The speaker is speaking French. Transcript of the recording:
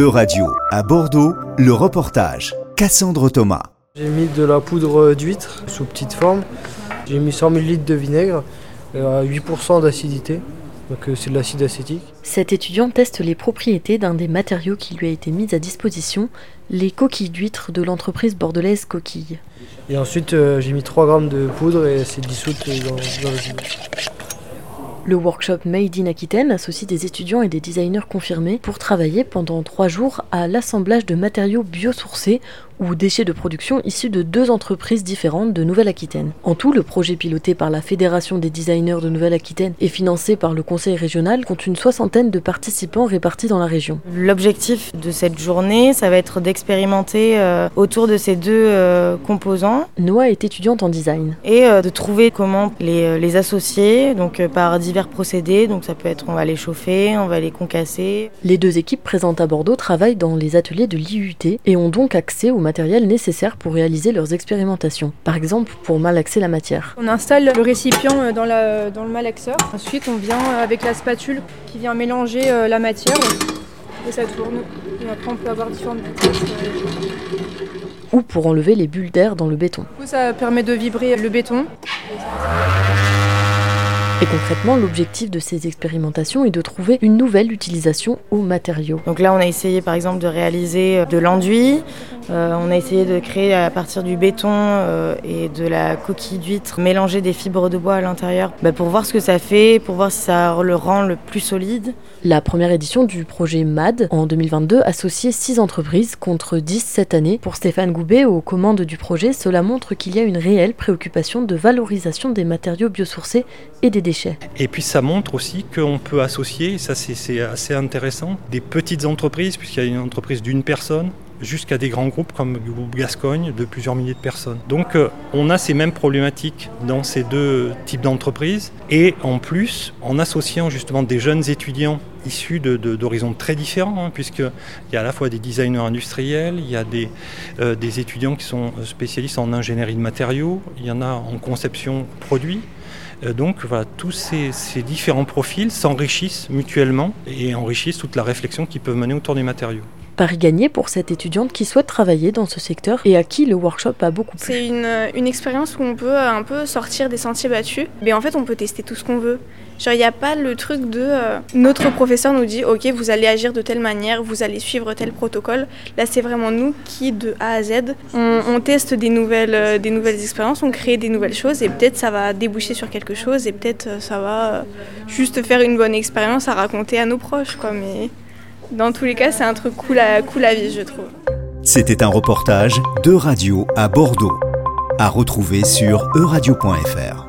E-Radio, à Bordeaux, le reportage. Cassandre Thomas. J'ai mis de la poudre d'huître sous petite forme. J'ai mis 100 ml de vinaigre à 8% d'acidité. Donc euh, c'est de l'acide acétique. Cet étudiant teste les propriétés d'un des matériaux qui lui a été mis à disposition, les coquilles d'huître de l'entreprise bordelaise Coquille. Et ensuite euh, j'ai mis 3 grammes de poudre et c'est dissoute dans, dans le vinaigre. Le workshop Made in Aquitaine associe des étudiants et des designers confirmés pour travailler pendant trois jours à l'assemblage de matériaux biosourcés ou déchets de production issus de deux entreprises différentes de Nouvelle-Aquitaine. En tout, le projet piloté par la Fédération des designers de Nouvelle-Aquitaine et financé par le Conseil régional compte une soixantaine de participants répartis dans la région. L'objectif de cette journée, ça va être d'expérimenter euh, autour de ces deux euh, composants. Noah est étudiante en design. Et euh, de trouver comment les, les associer, donc par divers procédés. Donc ça peut être on va les chauffer, on va les concasser. Les deux équipes présentes à Bordeaux travaillent dans les ateliers de l'IUT et ont donc accès au matériel nécessaire pour réaliser leurs expérimentations. Par exemple, pour malaxer la matière. On installe le récipient euh, dans, la, dans le malaxeur. Ensuite, on vient euh, avec la spatule qui vient mélanger euh, la matière et ça tourne. Et après, on peut avoir différentes vitesses. Ou pour enlever les bulles d'air dans le béton. Du coup, ça permet de vibrer le béton. Et concrètement, l'objectif de ces expérimentations est de trouver une nouvelle utilisation aux matériaux. Donc là, on a essayé par exemple de réaliser de l'enduit. Euh, on a essayé de créer à partir du béton euh, et de la coquille d'huître, mélanger des fibres de bois à l'intérieur bah, pour voir ce que ça fait, pour voir si ça le rend le plus solide. La première édition du projet MAD en 2022 associait 6 entreprises contre 10 cette année. Pour Stéphane Goubet, aux commandes du projet, cela montre qu'il y a une réelle préoccupation de valorisation des matériaux biosourcés et des déchets. Et puis ça montre aussi qu'on peut associer, ça c'est assez intéressant, des petites entreprises, puisqu'il y a une entreprise d'une personne, jusqu'à des grands groupes comme le groupe Gascogne de plusieurs milliers de personnes. Donc euh, on a ces mêmes problématiques dans ces deux types d'entreprises et en plus en associant justement des jeunes étudiants issus d'horizons très différents, hein, puisqu'il y a à la fois des designers industriels, il y a des, euh, des étudiants qui sont spécialistes en ingénierie de matériaux, il y en a en conception produit. Euh, donc voilà, tous ces, ces différents profils s'enrichissent mutuellement et enrichissent toute la réflexion qu'ils peuvent mener autour des matériaux. Paris gagné pour cette étudiante qui souhaite travailler dans ce secteur et à qui le workshop a beaucoup plu. C'est une, expérience où on peut un peu sortir des sentiers battus, mais en fait on peut tester tout ce qu'on veut. Genre il n'y a pas le truc de euh, notre professeur nous dit ok vous allez agir de telle manière, vous allez suivre tel protocole. Là c'est vraiment nous qui de A à Z on, teste des nouvelles, euh, des nouvelles expériences, on crée des nouvelles choses et peut-être ça va déboucher sur quelque chose et peut-être euh, ça va juste faire une bonne expérience à raconter à nos proches quoi. Mais dans tous les cas, c'est un truc cool à, cool à vivre, je trouve. C'était un reportage de radio à Bordeaux, à retrouver sur euradio.fr.